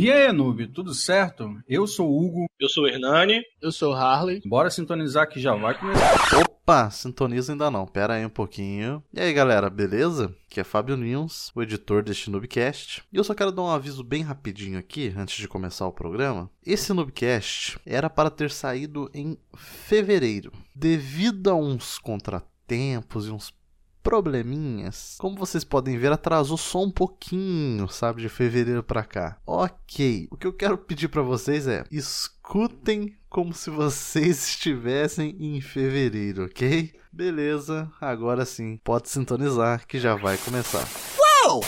E aí, noob, tudo certo? Eu sou o Hugo. Eu sou o Hernani. Eu sou o Harley. Bora sintonizar que já vai começar. Opa, sintoniza ainda não, pera aí um pouquinho. E aí galera, beleza? Aqui é Fábio Nils, o editor deste Noobcast. E eu só quero dar um aviso bem rapidinho aqui, antes de começar o programa. Esse Noobcast era para ter saído em fevereiro. Devido a uns contratempos e uns probleminhas. Como vocês podem ver, atrasou só um pouquinho, sabe, de fevereiro para cá. Ok, o que eu quero pedir para vocês é escutem como se vocês estivessem em fevereiro, ok? Beleza, agora sim, pode sintonizar que já vai começar. Uau!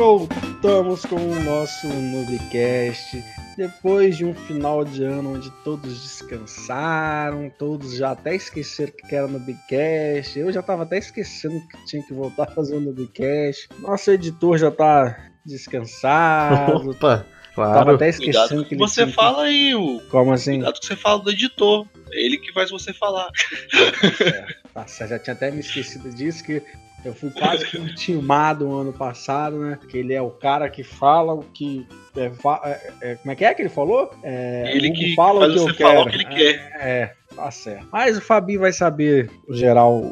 Voltamos com o nosso Nubcast. Depois de um final de ano onde todos descansaram, todos já até esqueceram que era Nubcast. Eu já tava até esquecendo que tinha que voltar a fazer o Nubcast. Nosso editor já tá descansado. Opa, Tava claro. até esquecendo Cuidado que que ele você tinha fala aí, o. que... Como assim? Cuidado que você fala do editor. É ele que faz você falar. É, Nossa, já tinha até me esquecido disso, que eu fui quase que intimado no ano passado, né? Que ele é o cara que fala o que. é, é, é, como é que é que ele falou? É, Ele que fala o que eu quero. o que ele quer. É, tá certo. Mas o Fabi vai saber geral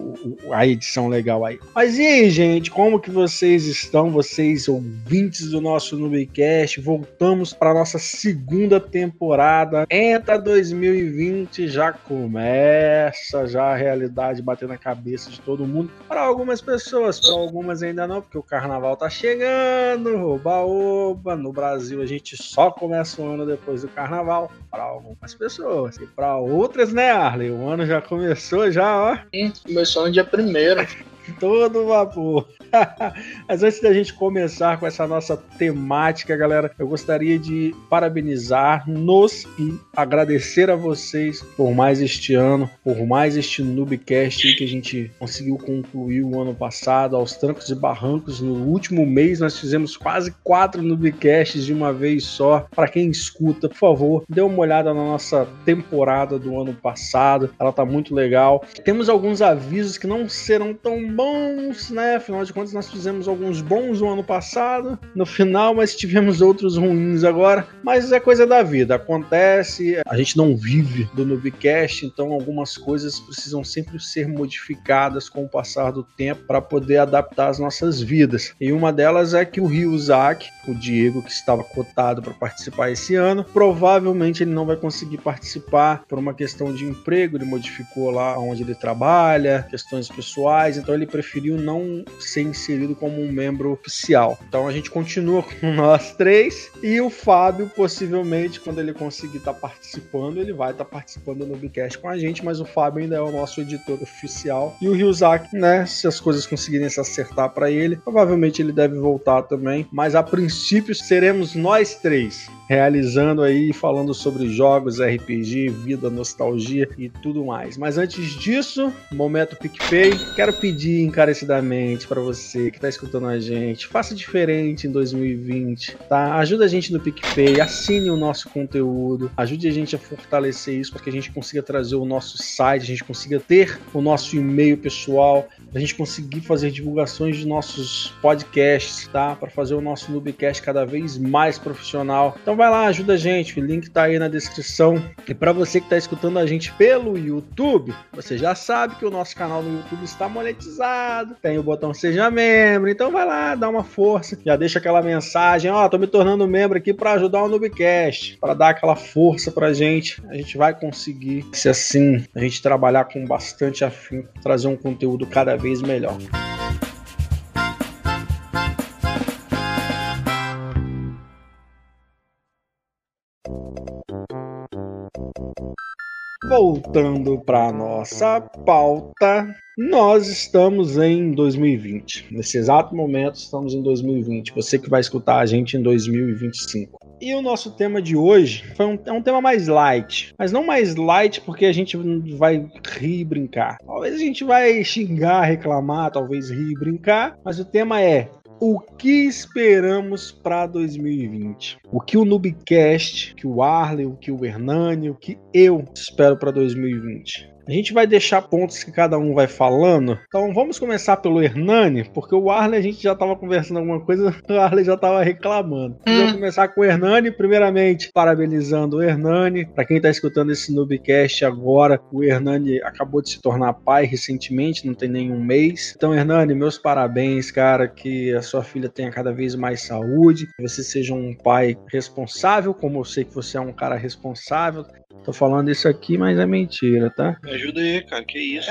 a edição legal aí. Mas e aí, gente, como que vocês estão, vocês ouvintes do nosso Nubcast? Voltamos para nossa segunda temporada. Entra 2020, já começa já a realidade batendo na cabeça de todo mundo. Para algumas pessoas, para algumas ainda não, porque o carnaval tá chegando, oba-oba. No Brasil a gente só começa o ano depois do carnaval. Para algumas pessoas. E para outras, né, Arley? O ano já começou, já, ó. Começou no dia primeiro. Todo vapor. Mas antes da gente começar com essa nossa temática, galera, eu gostaria de parabenizar-nos e agradecer a vocês por mais este ano, por mais este Noobcast que a gente conseguiu concluir o ano passado, aos trancos e barrancos. No último mês nós fizemos quase quatro Noobcasts de uma vez só. Para quem escuta, por favor, dê uma olhada na nossa temporada do ano passado. Ela tá muito legal. Temos alguns avisos que não serão tão bons, né? Afinal de contas, nós fizemos alguns bons no ano passado, no final, mas tivemos outros ruins agora. Mas é coisa da vida, acontece. A gente não vive do Nubcast, então algumas coisas precisam sempre ser modificadas com o passar do tempo para poder adaptar as nossas vidas. E uma delas é que o Rio Zac, o Diego, que estava cotado para participar esse ano, provavelmente ele não vai conseguir participar por uma questão de emprego, ele modificou lá onde ele trabalha, questões pessoais, então ele preferiu não ser inserido como um membro oficial. Então a gente continua com nós três e o Fábio, possivelmente, quando ele conseguir estar participando, ele vai estar participando do Bicast com a gente, mas o Fábio ainda é o nosso editor oficial. E o Ryuzaki, né, se as coisas conseguirem se acertar para ele, provavelmente ele deve voltar também, mas a princípio seremos nós três realizando aí, falando sobre jogos, RPG, vida, nostalgia e tudo mais. Mas antes disso, momento PicPay, quero pedir encarecidamente para você que está escutando a gente, faça diferente em 2020, tá? Ajuda a gente no PicPay, assine o nosso conteúdo, ajude a gente a fortalecer isso para que a gente consiga trazer o nosso site, a gente consiga ter o nosso e-mail pessoal, a gente conseguir fazer divulgações de nossos podcasts, tá? Para fazer o nosso Noobcast cada vez mais profissional. Então vai lá, ajuda a gente, o link tá aí na descrição. E para você que tá escutando a gente pelo YouTube, você já sabe que o nosso canal no YouTube está monetizado, tem o botão seja membro, então vai lá, dá uma força, já deixa aquela mensagem, ó, tô me tornando membro aqui para ajudar o Noobcast, para dar aquela força pra gente. A gente vai conseguir, se assim a gente trabalhar com bastante afim, trazer um conteúdo cada vez melhor. Voltando para nossa pauta, nós estamos em 2020. Nesse exato momento, estamos em 2020. Você que vai escutar a gente em 2025. E o nosso tema de hoje foi um, é um tema mais light. Mas não mais light porque a gente vai rir e brincar. Talvez a gente vai xingar, reclamar, talvez rir e brincar. Mas o tema é O que esperamos para 2020? O que o Nubcast, que o Arley, o que o Hernani, o que eu espero para 2020? A gente vai deixar pontos que cada um vai falando. Então vamos começar pelo Hernani, porque o Arley a gente já estava conversando alguma coisa, o Arley já estava reclamando. Hum. Vamos começar com o Hernani, primeiramente parabenizando o Hernani. Para quem está escutando esse Noobcast agora, o Hernani acabou de se tornar pai recentemente, não tem nenhum mês. Então, Hernani, meus parabéns, cara, que a sua filha tenha cada vez mais saúde, que você seja um pai responsável, como eu sei que você é um cara responsável. Tô falando isso aqui, mas é mentira, tá? Me ajuda aí, cara, que isso?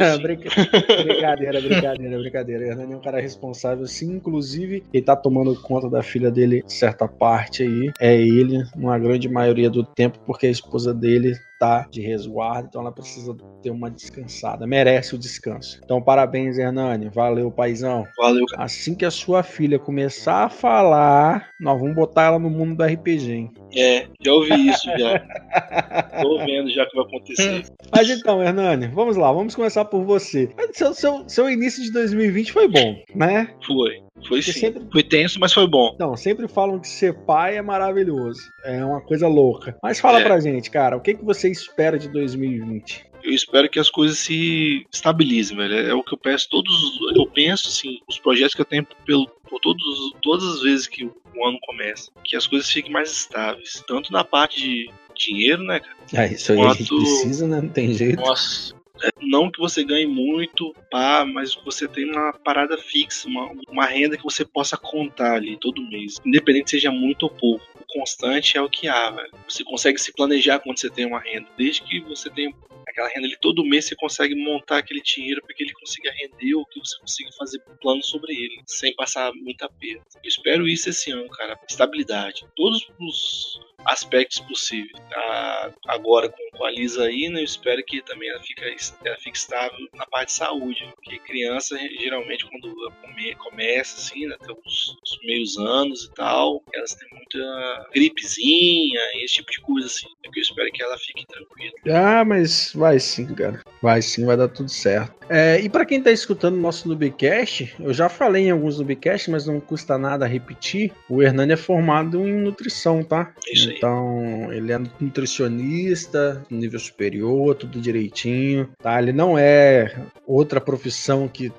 É, brinca... brincadeira, brincadeira, brincadeira. Hernani é um cara responsável, sim. Inclusive, ele tá tomando conta da filha dele, certa parte aí. É ele, uma grande maioria do tempo, porque a esposa dele tá de resguardo, então ela precisa ter uma descansada, merece o descanso. Então, parabéns, Hernani. Valeu, paizão. Valeu, cara. Assim que a sua filha começar a falar, nós vamos botar ela no mundo do RPG, hein? É, já ouvi isso já. Tô vendo já o que vai acontecer. Mas então, Hernani, vamos lá, vamos começar por você. Seu, seu, seu início de 2020 foi bom, né? Foi. Foi sim. sempre- Foi tenso, mas foi bom. Não, sempre falam que ser pai é maravilhoso. É uma coisa louca. Mas fala É. pra gente, cara, o que, que você espera de 2020? Eu espero que as coisas se estabilizem, velho. É o que eu peço todos. Eu penso, assim, os projetos que eu tenho pelo, por todos, todas as vezes que o ano começa, que as coisas fiquem mais estáveis. Tanto na parte de dinheiro, né, cara? É, isso aí a gente Quanto- precisa, né? Não tem jeito. Nossa. Não que você ganhe muito, pá, mas você tenha uma parada fixa, uma, uma renda que você possa contar ali todo mês. Independente seja muito ou pouco. Constante é o que há, velho. Você consegue se planejar quando você tem uma renda. Desde que você tenha aquela renda ali todo mês, você consegue montar aquele dinheiro para que ele consiga render ou que você consiga fazer plano sobre ele, sem passar muita perda. Eu espero isso esse ano, cara. Estabilidade. Todos os aspectos possíveis. A- agora com, com a Lisa aí, né, eu espero que também ela fique, ela fique estável na parte de saúde. Porque criança, geralmente, quando come- começa, assim, né, até os, os meios anos e tal, elas têm muita gripezinha, esse tipo de coisa, assim. É que eu espero que ela fique tranquila. Ah, mas vai sim, cara. Vai sim, vai dar tudo certo. É, e pra quem tá escutando o nosso Nubcast, eu já falei em alguns Nubcasts, mas não custa nada repetir. O Hernani é formado em nutrição, tá? Isso aí. Então, ele é nutricionista, nível superior, tudo direitinho, tá? Ele não é outra profissão que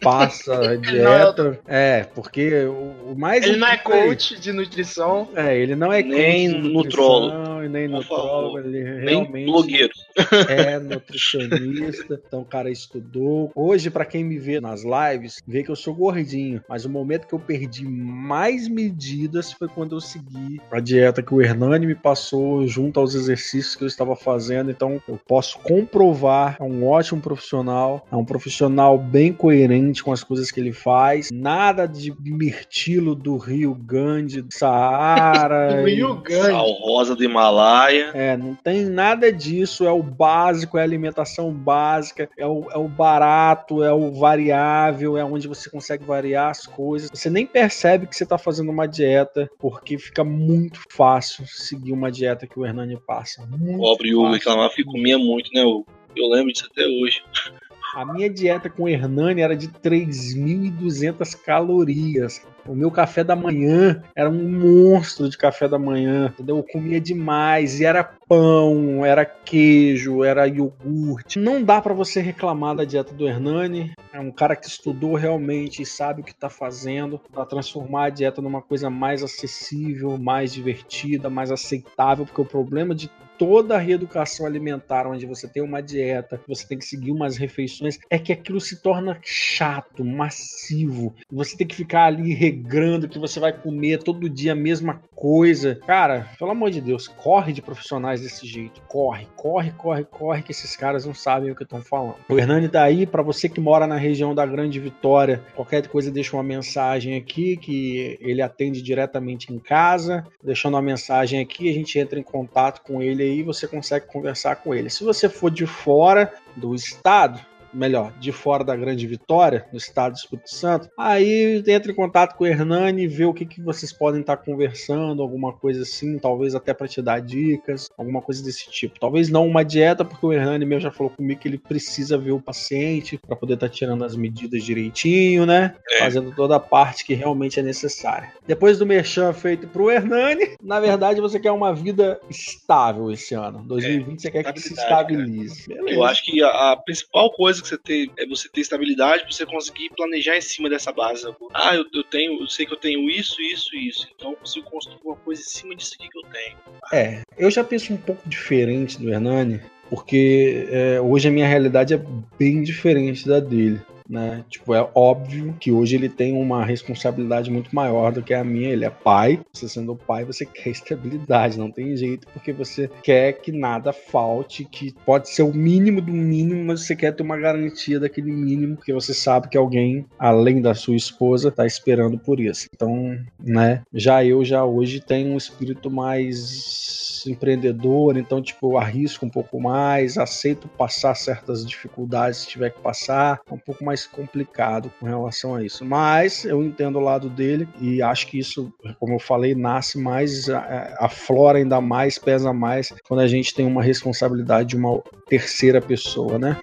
passa dieta. É, porque o, o mais Ele não é importante- coach de nutrição. É, ele não é Nem coach de nutrólogo. nutrição e nem nutrólogo, ele Nem realmente blogueiro. é nutricionista, então o cara estudou. Hoje, pra quem me vê nas lives, vê que eu sou gordinho, mas o momento que eu perdi mais medidas foi quando eu segui a dieta que o Hernani me passou junto aos exercícios que eu estava fazendo. Então, eu posso comprovar, é um ótimo profissional, é um profissional bem coerente com as coisas que ele faz. Nada de mirtilo do Rio Grande, do Saara. Rio Grande. Sal rosa do Himalaia. É, não tem nada disso, é o básico, é a alimentação básica, é o, é o barato, é o variável, é onde você consegue variar as coisas. Você nem percebe que você está fazendo uma dieta, porque fica muito fácil seguir uma dieta que o Hernani passa. Muito Pobre Hugo reclamava que comia muito, né, Hugo? Eu lembro disso até hoje. A minha dieta com o Hernani era de 3.200 calorias. O meu café da manhã era um monstro de café da manhã, entendeu? Eu comia demais e era pão, era queijo, era iogurte. Não dá pra você reclamar da dieta do Hernani. É um cara que estudou realmente e sabe o que tá fazendo para transformar a dieta numa coisa mais acessível, mais divertida, mais aceitável, porque o problema de toda a reeducação alimentar, onde você tem uma dieta, você tem que seguir umas refeições, é que aquilo se torna chato, massivo. Você tem que ficar ali regrando que você vai comer todo dia a mesma coisa. Cara, pelo amor de Deus, corre de profissionais desse jeito. Corre, corre, corre, corre, que esses caras não sabem o que estão falando. O Hernani tá aí, para você que mora na região da Grande Vitória, qualquer coisa deixa uma mensagem aqui que ele atende diretamente em casa. Deixando uma mensagem aqui, a gente entra em contato com ele aí, você consegue conversar com ele. Se você for de fora do estado, melhor, de fora da Grande Vitória, no estado do Espírito Santo, aí entra em contato com o Hernani e vê o que, que vocês podem estar conversando, alguma coisa assim, talvez até para te dar dicas, alguma coisa desse tipo. Talvez não uma dieta, porque o Hernani mesmo já falou comigo que ele precisa ver o paciente para poder estar tirando as medidas direitinho, né? É. Fazendo toda a parte que realmente é necessária. Depois do merchan feito pro Hernani, na verdade você quer uma vida estável esse ano. 2020 você quer que se estabilidade, estabilize. Eu acho que a, a principal coisa que você tem é você ter estabilidade pra você conseguir planejar em cima dessa base. Ah, eu, eu tenho, eu sei que eu tenho isso, isso, isso. Então eu consigo construir uma coisa em cima disso aqui que eu tenho. É, eu já penso um pouco diferente do Hernani, porque é, hoje a minha realidade é bem diferente da dele. Né? Tipo, é óbvio que hoje ele tem uma responsabilidade muito maior do que a minha. Ele é pai. Você sendo pai, você quer estabilidade, não tem jeito, porque você quer que nada falte, que pode ser o mínimo do mínimo, mas você quer ter uma garantia daquele mínimo, porque você sabe que alguém, além da sua esposa, tá esperando por isso. Então, né? Já eu já hoje tenho um espírito mais empreendedor, então tipo, eu arrisco um pouco mais, aceito passar certas dificuldades se tiver que passar, é um pouco mais complicado com relação a isso. Mas eu entendo o lado dele e acho que isso, como eu falei, nasce mais, aflora ainda mais, pesa mais quando a gente tem uma responsabilidade de uma terceira pessoa, né?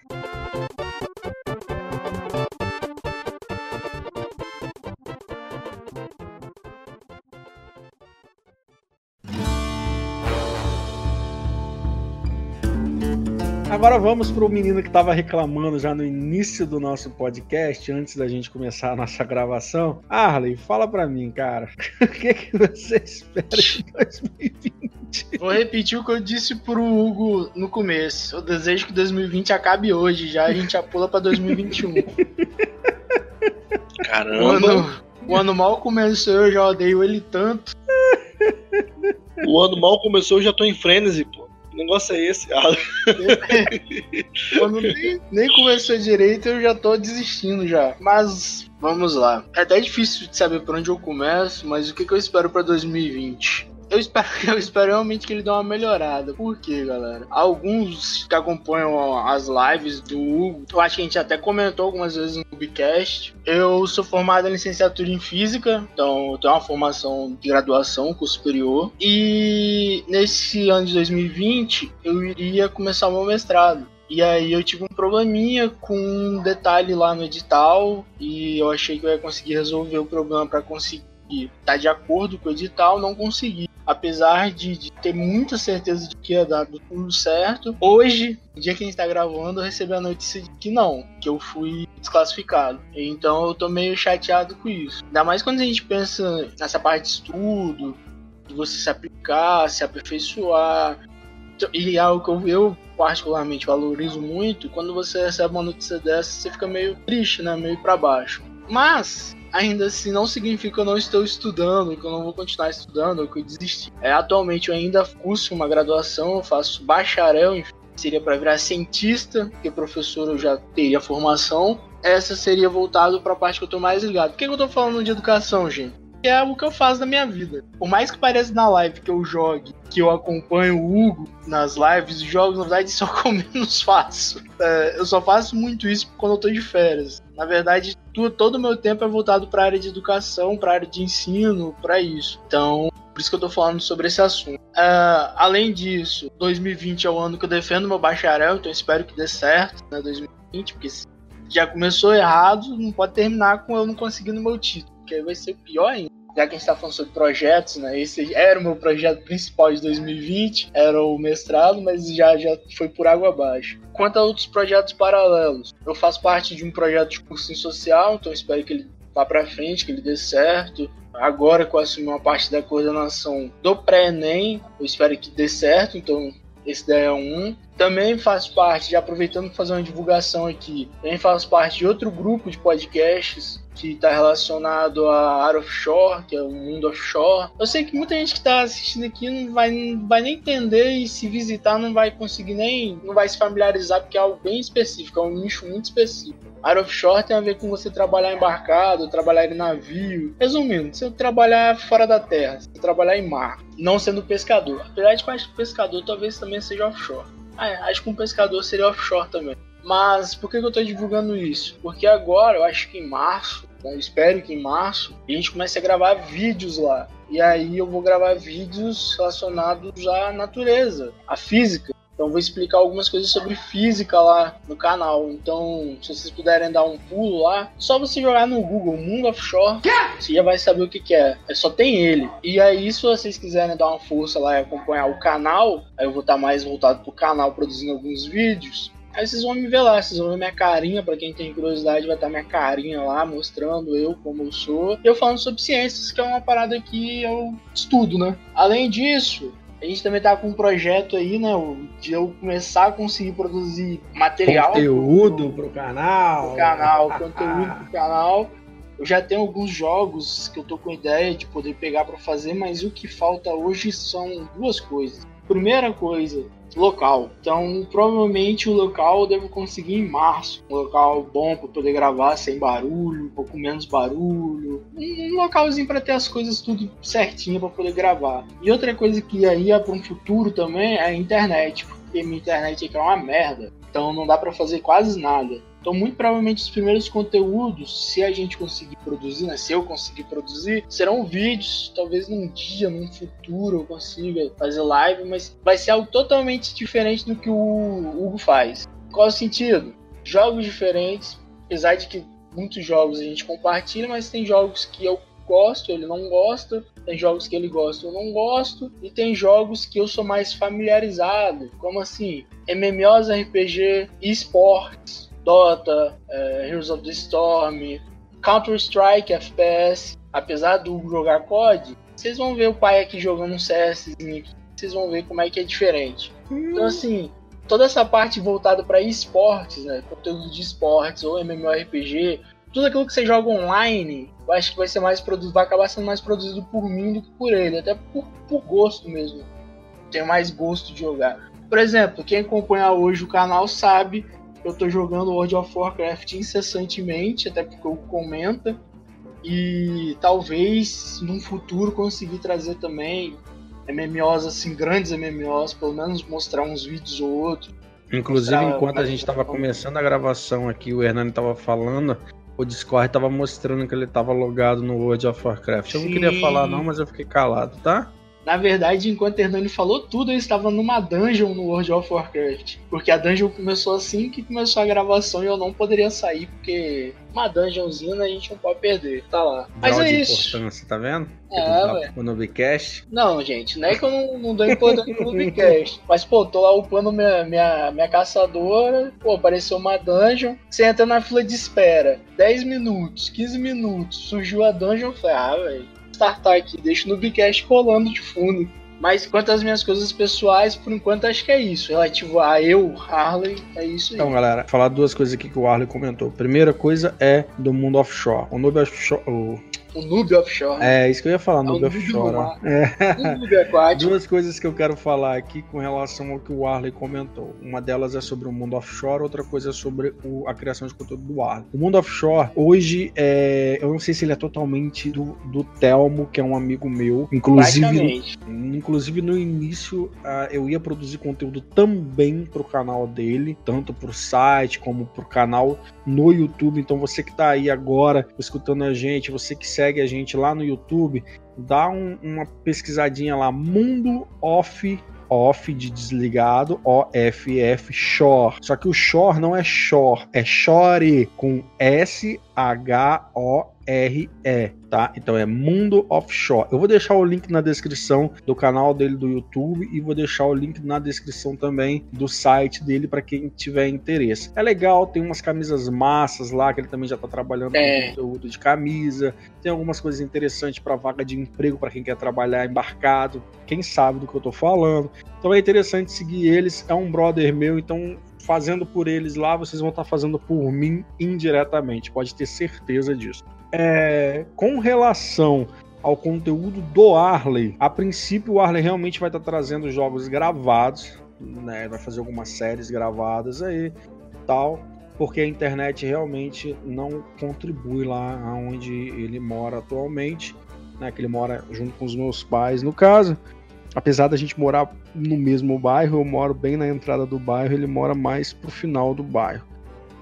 Agora vamos para o menino que estava reclamando já no início do nosso podcast, antes da gente começar a nossa gravação. Arley, fala para mim, cara, o que, que você espera de 2020? Vou repetir o que eu disse pro Hugo no começo. Eu desejo que 2020 acabe hoje, já a gente já pula pra 2021. O Caramba, ano, o ano mal começou, eu já odeio ele tanto. o ano mal começou, eu já tô em frenesi, pô. Negócio é esse? Ah, Quando nem, nem começou direito, eu já tô desistindo já. Mas vamos lá. É até difícil de saber por onde eu começo, mas o que, que eu espero pra 2020? Eu espero, eu espero realmente que ele dê uma melhorada. Por quê, galera? Alguns que acompanham as lives do Hugo, eu acho que a gente até comentou algumas vezes no Ubicast. Eu sou formado em licenciatura em física, então eu tenho uma formação de graduação, curso superior. E nesse ano de 2020, eu iria começar o meu mestrado. E aí eu tive um probleminha com um detalhe lá no edital e eu achei que eu ia conseguir resolver o problema para conseguir estar de acordo com o edital, não consegui. Apesar de, de ter muita certeza de que ia dar tudo certo, hoje, no dia que a gente tá gravando, eu recebi a notícia de que não, que eu fui desclassificado. Então eu tô meio chateado com isso. Ainda mais quando a gente pensa nessa parte de estudo, de você se aplicar, se aperfeiçoar. E é algo que eu, eu particularmente valorizo muito, quando você recebe uma notícia dessa, você fica meio triste, né? Meio para baixo. Mas ainda assim não significa que eu não estou estudando, que eu não vou continuar estudando, que eu desisti. É, atualmente eu ainda curso uma graduação, eu faço bacharel, seria para virar cientista, porque professor eu já teria formação. Essa seria voltado para a parte que eu estou mais ligado. Por que, que eu estou falando de educação, gente? É o que eu faço na minha vida. Por mais que pareça na live que eu jogue, que eu acompanho o Hugo nas lives e jogos, na verdade o que eu menos faço. É, eu só faço muito isso quando eu tô de férias. Na verdade, todo o meu tempo é voltado para a área de educação, para a área de ensino, para isso. Então, por isso que eu tô falando sobre esse assunto. É, além disso, 2020 é o ano que eu defendo meu bacharel, então espero que dê certo, né, 2020, porque se já começou errado, não pode terminar com eu não conseguindo meu título, que aí vai ser pior ainda. Já que a gente tá falando sobre projetos, né? Esse era o meu projeto principal de 2020, era o mestrado, mas já, já foi por água abaixo. Quanto a outros projetos paralelos, eu faço parte de um projeto de cursinho social, então espero que ele vá pra frente, que ele dê certo. Agora que eu assumi uma parte da coordenação do pré-ENEM, eu espero que dê certo, então esse daí é um. Também faço parte, já aproveitando para fazer uma divulgação aqui, também faço parte de outro grupo de podcasts que está relacionado à área offshore, que é o mundo offshore. Eu sei que muita gente que está assistindo aqui não vai, não vai nem entender e se visitar não vai conseguir nem, não vai se familiarizar porque é algo bem específico, é um nicho muito específico. Área offshore tem a ver com você trabalhar embarcado, trabalhar em navio. Resumindo, você trabalhar fora da terra, você trabalhar em mar, não sendo pescador. Apesar de que pescador talvez também seja offshore. É, acho que um pescador seria offshore também. Mas por que, que eu tô divulgando isso? Porque agora, eu acho que em março, né, espero que em março, a gente comece a gravar vídeos lá. E aí eu vou gravar vídeos relacionados à natureza, à física. Então vou explicar algumas coisas sobre física lá no canal. Então, se vocês puderem dar um pulo lá, só você jogar no Google Mundo Offshore, você já vai saber o que, que é. é. Só tem ele. E aí, se vocês quiserem dar uma força lá e acompanhar o canal, aí eu vou estar mais voltado pro canal produzindo alguns vídeos. Aí vocês vão me ver lá, vocês vão ver minha carinha, para quem tem curiosidade, vai estar minha carinha lá, mostrando eu como eu sou. E eu falando sobre ciências, que é uma parada que eu estudo, né? Além disso, a gente também tá com um projeto aí, né? De eu começar a conseguir produzir material. Conteúdo pro, pro canal. Pro canal, conteúdo pro canal. Eu já tenho alguns jogos que eu tô com ideia de poder pegar para fazer, mas o que falta hoje são duas coisas. Primeira coisa, local. Então, provavelmente o local eu devo conseguir em março. Um local bom para poder gravar sem barulho, um pouco menos barulho. Um, localzinho para ter as coisas tudo certinho para poder gravar. E outra coisa que aí é para um futuro também é a internet, porque minha internet aqui é uma merda. Então não dá para fazer quase nada. Então, muito provavelmente, os primeiros conteúdos, se a gente conseguir produzir, né, se eu conseguir produzir, serão vídeos. Talvez num dia, num futuro, eu consiga fazer live, mas vai ser algo totalmente diferente do que o Hugo faz. Qual o sentido? Jogos diferentes, apesar de que muitos jogos a gente compartilha, mas tem jogos que eu gosto, ele não gosta, tem jogos que ele gosta, eu não gosto, e tem jogos que eu sou mais familiarizado, como assim, MMOs, RPG, esportes, Dota, é, Heroes of the Storm, Counter-Strike, FPS. Apesar do jogar COD, vocês vão ver o pai aqui jogando CS, vocês vão ver como é que é diferente. Então, assim, toda essa parte voltada para esportes, né, conteúdo de esportes ou MMORPG, tudo aquilo que você joga online, eu acho que vai ser mais produzido, vai acabar sendo mais produzido por mim do que por ele, até por, por gosto mesmo. Tenho mais gosto de jogar. Por exemplo, quem acompanha hoje o canal sabe eu tô jogando World of Warcraft incessantemente, até porque o comenta. E talvez num futuro conseguir trazer também MMOs assim, grandes MMOs, pelo menos mostrar uns vídeos ou outro. Inclusive, enquanto a gente estava começando a gravação aqui, o Hernani estava falando, o Discord estava mostrando que ele estava logado no World of Warcraft. Eu Sim. não queria falar não, mas eu fiquei calado, tá? Na verdade, enquanto Hernani falou tudo, eu estava numa dungeon no World of Warcraft. Porque a dungeon começou assim que começou a gravação e eu não poderia sair, porque uma dungeonzinha a gente não pode perder. Tá lá. Mas é isso. Você tá vendo? É. O Nubcast. Não, gente, não é que eu não, não dou importância no Nubcast. Mas, pô, tô lá upando minha, minha, minha caçadora. Pô, apareceu uma dungeon. Você entra na fila de espera. 10 minutos, 15 minutos. Surgiu a dungeon. Eu falei, ah, velho startar aqui, deixo no Bicast rolando de fundo. Mas quanto às minhas coisas pessoais, por enquanto acho que é isso. Relativo a eu, Harley, é isso aí. Então, galera, falar duas coisas aqui que o Harley comentou. Primeira coisa é do mundo offshore. O offshore. O o Noob Offshore. É, isso que eu ia falar, Noob é Offshore. É. Noob aquático. Duas coisas que eu quero falar aqui com relação ao que o Arley comentou. Uma delas é sobre o mundo offshore, outra coisa é sobre o, a criação de conteúdo do Arley. O mundo offshore, hoje, é, eu não sei se ele é totalmente do, do Telmo, que é um amigo meu. Inclusive, inclusive no início, uh, eu ia produzir conteúdo também pro canal dele, tanto pro site como pro canal no YouTube. Então você que tá aí agora escutando a gente, você que segue segue a gente lá no YouTube, dá um, uma pesquisadinha lá, Mundo Off off de desligado, OFF Shore. Só que o Shore não é Shore, é Shore com S H O R-E, tá? Então é Mundo Offshore. Eu vou deixar o link na descrição do canal dele do YouTube e vou deixar o link na descrição também do site dele para quem tiver interesse. É legal, tem umas camisas massas lá que ele também já tá trabalhando é. com conteúdo de camisa. Tem algumas coisas interessantes para vaga de emprego para quem quer trabalhar embarcado. Quem sabe do que eu tô falando. Então é interessante seguir eles. É um brother meu, então fazendo por eles lá, vocês vão estar fazendo por mim indiretamente, pode ter certeza disso. É, com relação ao conteúdo do Arley, a princípio o Arley realmente vai estar trazendo jogos gravados, né? Vai fazer algumas séries gravadas aí, tal, porque a internet realmente não contribui lá onde ele mora atualmente, né? Que ele mora junto com os meus pais, no caso apesar da gente morar no mesmo bairro, eu moro bem na entrada do bairro, ele mora mais pro final do bairro.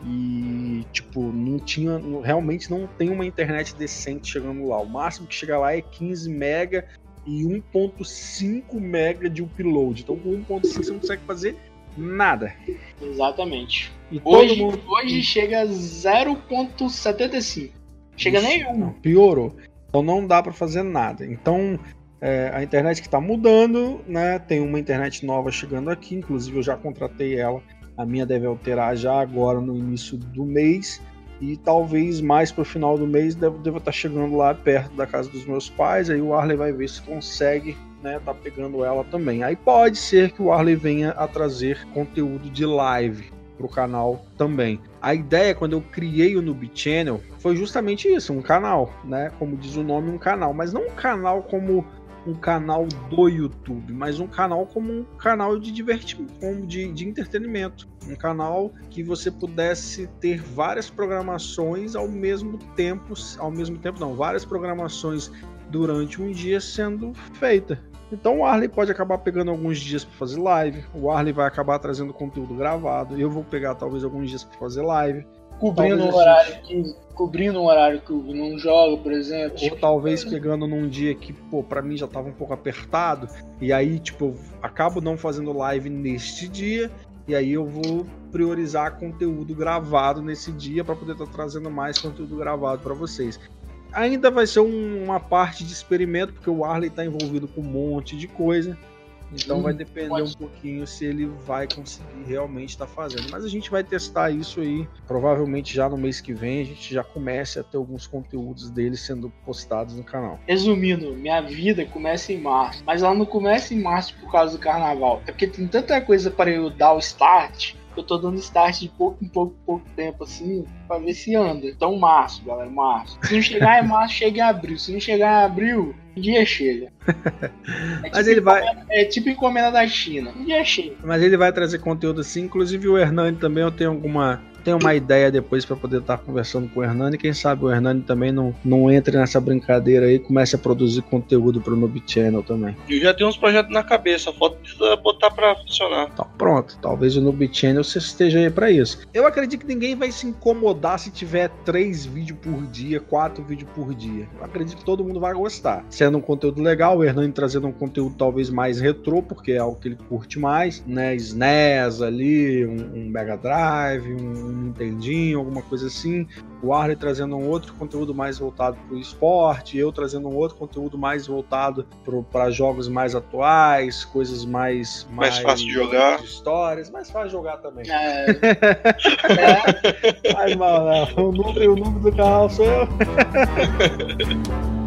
E, tipo, não tinha. Realmente não tem uma internet decente chegando lá. O máximo que chega lá é 15 mega e 1.5 mega de upload. Então com 1.5 você não consegue fazer nada. Exatamente. E Hoje, mundo. hoje chega a 0.75. Chega nenhum. não, piorou. Então não dá para fazer nada. Então é, a internet que está mudando, né? Tem uma internet nova chegando aqui, inclusive eu já contratei ela. A minha deve alterar já agora no início do mês. E talvez mais para o final do mês deva estar tá chegando lá perto da casa dos meus pais. Aí o Arley vai ver se consegue né, tá pegando ela também. Aí pode ser que o Arley venha a trazer conteúdo de live para o canal também. A ideia quando eu criei o Noob Channel foi justamente isso, um canal, né? Como diz o nome, um canal, mas não um canal como um canal do YouTube, mas um canal como um canal de divertimento, como de, de entretenimento, um canal que você pudesse ter várias programações ao mesmo tempo, ao mesmo tempo não, várias programações durante um dia sendo feita. Então o Arley pode acabar pegando alguns dias para fazer live, o Arley vai acabar trazendo conteúdo gravado, eu vou pegar talvez alguns dias para fazer live, Cobrindo Talvez um horário que. Cobrindo um horário que eu não jogo, por exemplo. ou talvez pegando num dia que, pô, pra mim já tava um pouco apertado, e aí, tipo, eu acabo não fazendo live neste dia, e aí eu vou priorizar conteúdo gravado nesse dia para poder estar trazendo mais conteúdo gravado para vocês. Ainda vai ser um- uma parte de experimento, porque o Arley tá envolvido com um monte de coisa. Então vai depender pode. um pouquinho se ele vai conseguir realmente estar fazendo. Mas a gente vai testar isso aí. Provavelmente já no mês que vem a gente já comece a ter alguns conteúdos dele sendo postados no canal. Resumindo, minha vida começa em março. Mas ela não começa em março por causa do carnaval. É porque tem tanta coisa para eu dar o start. Eu tô dando start de pouco em pouco, pouco tempo assim, pra ver se anda. Então, março, galera, março. Se não chegar em março, chega em abril. Se não chegar em abril, um dia chega. É Mas ele vai, é tipo encomenda da China. Um dia chega. mas ele vai trazer conteúdo assim. Inclusive o Hernani também eu tenho alguma tenho uma ideia depois para poder estar conversando com o Hernani. Quem sabe o Hernani também não, não entre nessa brincadeira aí e comece a produzir conteúdo pro Noob Channel também. Eu já tenho uns projetos na cabeça, falta botar pra funcionar. Então, pronto. Talvez o Noob Channel você esteja aí pra isso. Eu acredito que ninguém vai se incomodar se tiver três vídeos por dia, quatro vídeos por dia. Eu acredito que todo mundo vai gostar. Sendo um conteúdo legal, o Hernani trazendo um conteúdo talvez mais retrô, porque é algo que ele curte mais, né? SNES ali, um, um Mega Drive, um Nintendinho, alguma coisa assim. O Arley trazendo um outro conteúdo mais voltado pro esporte, eu trazendo um outro conteúdo mais voltado para jogos mais atuais, coisas mais Mais fácil de jogar. de histórias, mais fácil de jogar também. É, é, Faz mal, não. O número, o número do canal sou eu.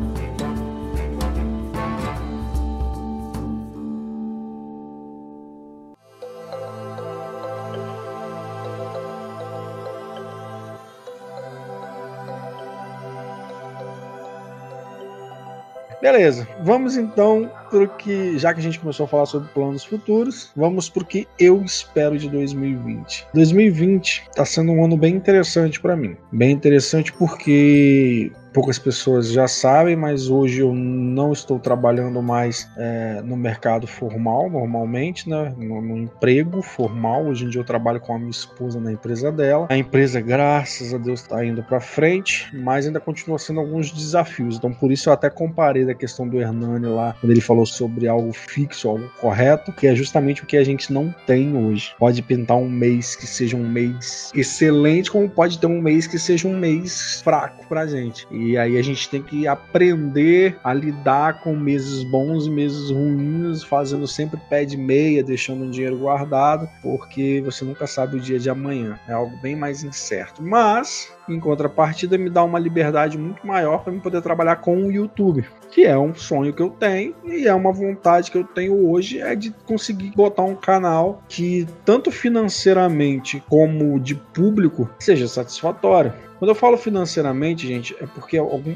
Beleza, vamos então pro que, já que a gente começou a falar sobre planos futuros, vamos pro que eu espero de 2020. 2020 tá sendo um ano bem interessante para mim. Bem interessante porque poucas pessoas já sabem, mas hoje eu não estou trabalhando mais é, no mercado formal, normalmente, né? No, no emprego formal. Hoje em dia eu trabalho com a minha esposa na empresa dela. A empresa, graças a Deus, está indo para frente, mas ainda continua sendo alguns desafios. Então, por isso eu até comparei da questão do Hernani lá, quando ele falou sobre algo fixo, algo correto, que é justamente o que a gente não tem hoje. Pode pintar um mês que seja um mês excelente, como pode ter um mês que seja um mês fraco pra gente. E aí a gente tem que aprender a lidar com meses bons e meses ruins, fazendo sempre pé de meia, deixando o dinheiro guardado, porque você nunca sabe o dia de amanhã. É algo bem mais incerto. Mas, em contrapartida, me dá uma liberdade muito maior para poder trabalhar com o YouTube, que é um sonho que eu tenho e é uma vontade que eu tenho hoje é de conseguir botar um canal que tanto financeiramente como de público seja satisfatório. Quando eu falo financeiramente, gente, é porque algum,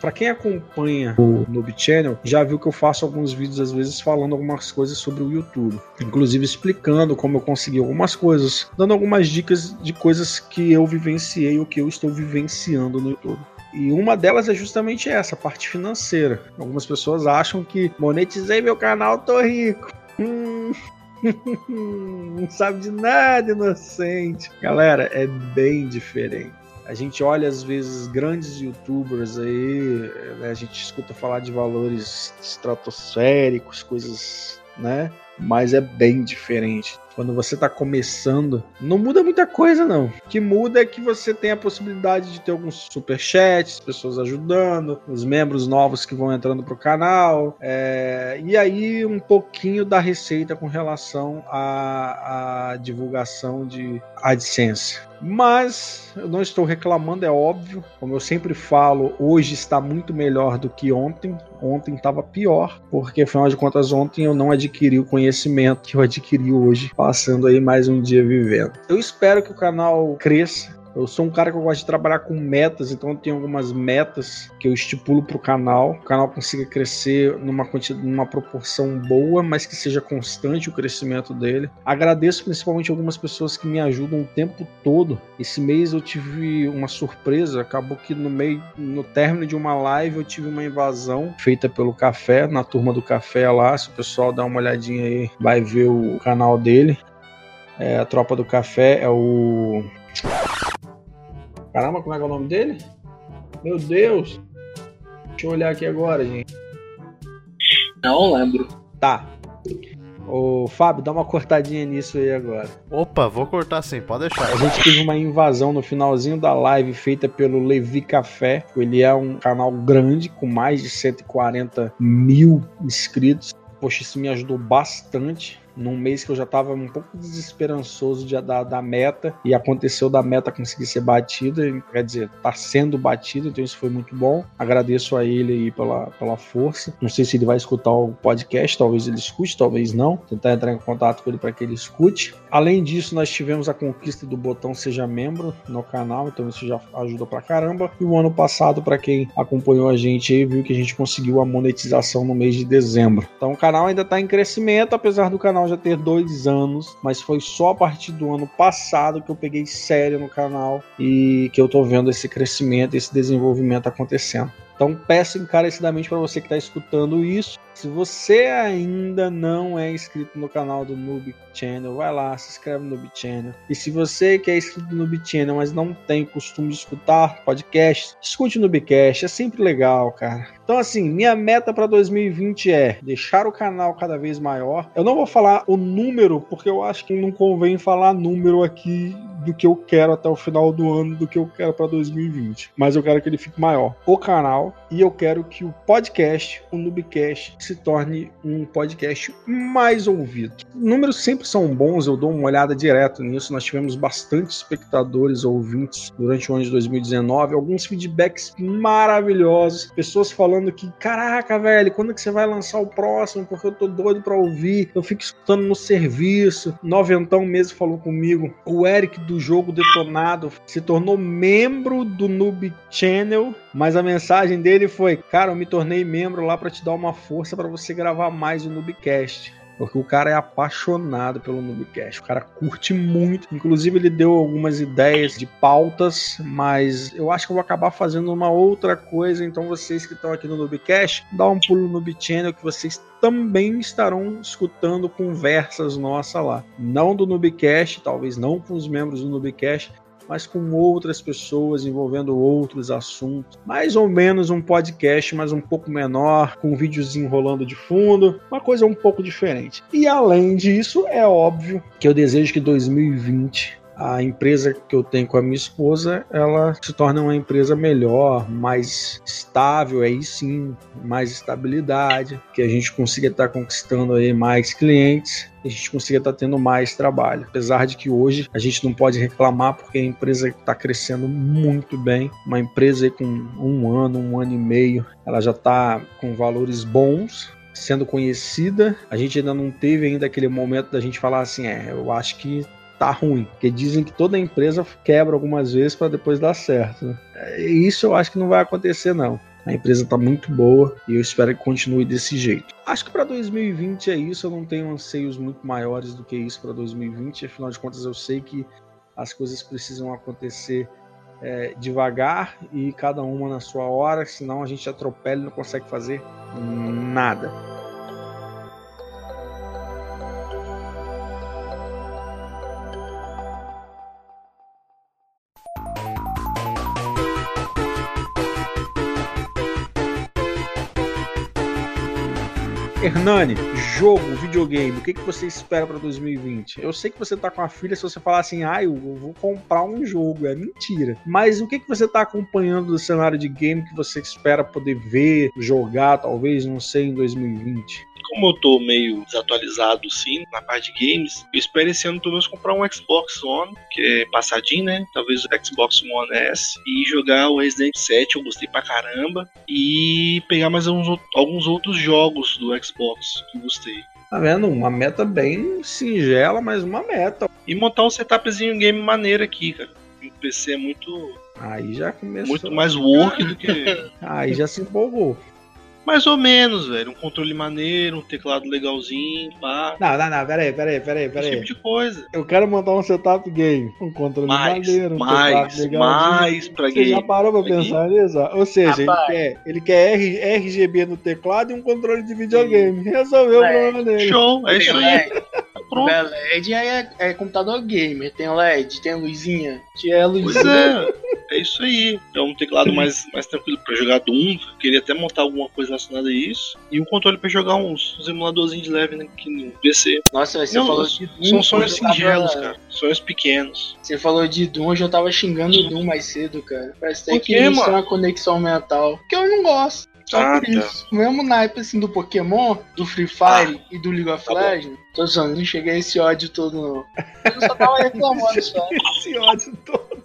Pra quem acompanha o Noob Channel, já viu que eu faço alguns vídeos às vezes falando algumas coisas sobre o YouTube, inclusive explicando como eu consegui algumas coisas, dando algumas dicas de coisas que eu vivenciei ou que eu estou vivenciando no YouTube. E uma delas é justamente essa, a parte financeira. Algumas pessoas acham que monetizei meu canal, tô rico. Hum, não sabe de nada, inocente. Galera, é bem diferente. A gente olha às vezes grandes youtubers aí, né, a gente escuta falar de valores estratosféricos, coisas, né? Mas é bem diferente quando você está começando, não muda muita coisa, não. O que muda é que você tem a possibilidade de ter alguns superchats, pessoas ajudando, os membros novos que vão entrando para o canal, é... e aí um pouquinho da receita com relação à, à divulgação de AdSense. Mas eu não estou reclamando, é óbvio. Como eu sempre falo, hoje está muito melhor do que ontem. Ontem estava pior, porque afinal de contas, ontem eu não adquiri o conhecimento que eu adquiri hoje passando aí mais um dia vivendo. Eu espero que o canal cresça, eu sou um cara que eu gosto de trabalhar com metas, então eu tenho algumas metas que eu estipulo para o canal. O canal consiga crescer numa, numa proporção boa, mas que seja constante o crescimento dele. Agradeço principalmente algumas pessoas que me ajudam o tempo todo. Esse mês eu tive uma surpresa, acabou que no meio, no término de uma live eu tive uma invasão feita pelo café, na turma do café lá. Se o pessoal dar uma olhadinha aí, vai ver o canal dele. É, a tropa do café é o Caramba, como é que é o nome dele? Meu Deus! Deixa eu olhar aqui agora, gente. Não lembro. Tá. Ô, Fábio, dá uma cortadinha nisso aí agora. Opa, vou cortar sim, pode deixar. A gente teve uma invasão no finalzinho da live feita pelo Levi Café. Ele é um canal grande, com mais de 140 mil inscritos. Poxa, isso me ajudou bastante num mês que eu já estava um pouco desesperançoso de, da, da meta e aconteceu da meta conseguir ser batida, quer dizer, está sendo batida, então isso foi muito bom. Agradeço a ele aí pela, pela força. Não sei se ele vai escutar o podcast, talvez ele escute, talvez não. Tentar entrar em contato com ele para que ele escute. Além disso, nós tivemos a conquista do botão Seja Membro no canal, então isso já ajuda pra caramba. E o ano passado, para quem acompanhou a gente aí, viu que a gente conseguiu a monetização no mês de dezembro. Então o canal ainda está em crescimento, apesar do canal já ter dois anos, mas foi só a partir do ano passado que eu peguei sério no canal e que eu tô vendo esse crescimento, esse desenvolvimento acontecendo. Então peço encarecidamente para você que está escutando isso, se você ainda não é inscrito no canal do Noob Channel, vai lá, se inscreve no Noob Channel. E se você que é inscrito no Noob Channel, mas não tem costume de escutar podcast, escute o Noobcast, é sempre legal, cara. Então, assim, minha meta para 2020 é deixar o canal cada vez maior. Eu não vou falar o número, porque eu acho que não convém falar número aqui do que eu quero até o final do ano, do que eu quero para 2020. Mas eu quero que ele fique maior. O canal e eu quero que o podcast, o Noobcast, se torne um podcast mais ouvido. Números sempre são bons, eu dou uma olhada direto nisso. Nós tivemos bastante espectadores ouvintes durante o ano de 2019, alguns feedbacks maravilhosos, pessoas falando que, caraca, velho, quando que você vai lançar o próximo? Porque eu tô doido pra ouvir. Eu fico escutando no serviço. Noventão mesmo falou comigo. O Eric do jogo Detonado se tornou membro do Noob Channel, mas a mensagem dele foi: Cara, eu me tornei membro lá para te dar uma força para você gravar mais o Noobcast. Porque o cara é apaixonado pelo Noobcast. O cara curte muito. Inclusive, ele deu algumas ideias de pautas, mas eu acho que eu vou acabar fazendo uma outra coisa. Então, vocês que estão aqui no Noobcast, dá um pulo no Noob Channel que vocês também estarão escutando conversas nossas lá. Não do Noobcast, talvez não com os membros do Noobcast, mas com outras pessoas envolvendo outros assuntos. Mais ou menos um podcast, mas um pouco menor, com vídeos enrolando de fundo, uma coisa um pouco diferente. E além disso, é óbvio que eu desejo que 2020 a empresa que eu tenho com a minha esposa, ela se torna uma empresa melhor, mais estável, aí sim, mais estabilidade, que a gente consiga estar conquistando aí mais clientes a gente consiga estar tendo mais trabalho. Apesar de que hoje a gente não pode reclamar porque a empresa está crescendo muito bem. Uma empresa com um ano, um ano e meio, ela já está com valores bons, sendo conhecida. A gente ainda não teve ainda aquele momento da gente falar assim, é, eu acho que tá ruim. Porque dizem que toda empresa quebra algumas vezes para depois dar certo. Né? Isso eu acho que não vai acontecer, não. A empresa está muito boa e eu espero que continue desse jeito. Acho que para 2020 é isso. Eu não tenho anseios muito maiores do que isso para 2020. Afinal de contas, eu sei que as coisas precisam acontecer é, devagar e cada uma na sua hora, senão a gente atropela e não consegue fazer nada. Hernani, jogo, videogame, o que, que você espera pra 2020? Eu sei que você tá com a filha, se você falar assim, ah, eu vou comprar um jogo, é mentira. Mas o que, que você tá acompanhando do cenário de game que você espera poder ver, jogar, talvez, não sei, em 2020? Como eu tô meio desatualizado sim na parte de games, eu espero esse ano pelo menos comprar um Xbox One, que é passadinho, né? Talvez o Xbox One S, e jogar o Resident 7, eu gostei pra caramba, e pegar mais alguns, alguns outros jogos do Xbox que eu gostei. Tá vendo? Uma meta bem singela, mas uma meta. E montar um setupzinho game maneiro aqui, cara. O PC é muito. Aí já começou. Muito mais work do que. Aí já se empolgou. Mais ou menos, velho. Um controle maneiro, um teclado legalzinho, pá. Não, não, não, peraí, peraí, peraí, peraí. Esse tipo de coisa. Eu quero montar um setup game. Um controle mais, maneiro, um mais, teclado legalzinho. mais pra Você game. já parou pra pensar nisso? Ou seja, ele quer, ele quer R- RGB no teclado e um controle de videogame. Resolveu o É. problema dele. Show, é isso aí. Pronto. LED é, é computador gamer. Tem LED, tem luzinha. Que é Pois luzinha. é, é isso aí. É um teclado mais, mais tranquilo pra jogar Doom. Queria até montar alguma coisa relacionada a isso. E um controle pra jogar uns, uns emuladorzinhos de leve, né? Que no PC. Nossa, você Não, falou de Doom. São sonhos tava- singelos, cara. Sonhos pequenos. Você falou de Doom, eu já tava xingando o Doom mais cedo, cara. Parece até que isso é uma conexão mental. Que eu não gosto. Só Ah, por tá. isso. O mesmo naipe assim do Pokémon, do Free Fire e do League of tá. Legends. Tô zoando, não cheguei a esse ódio todo, não. Eu só tava reclamando só. Esse ódio todo.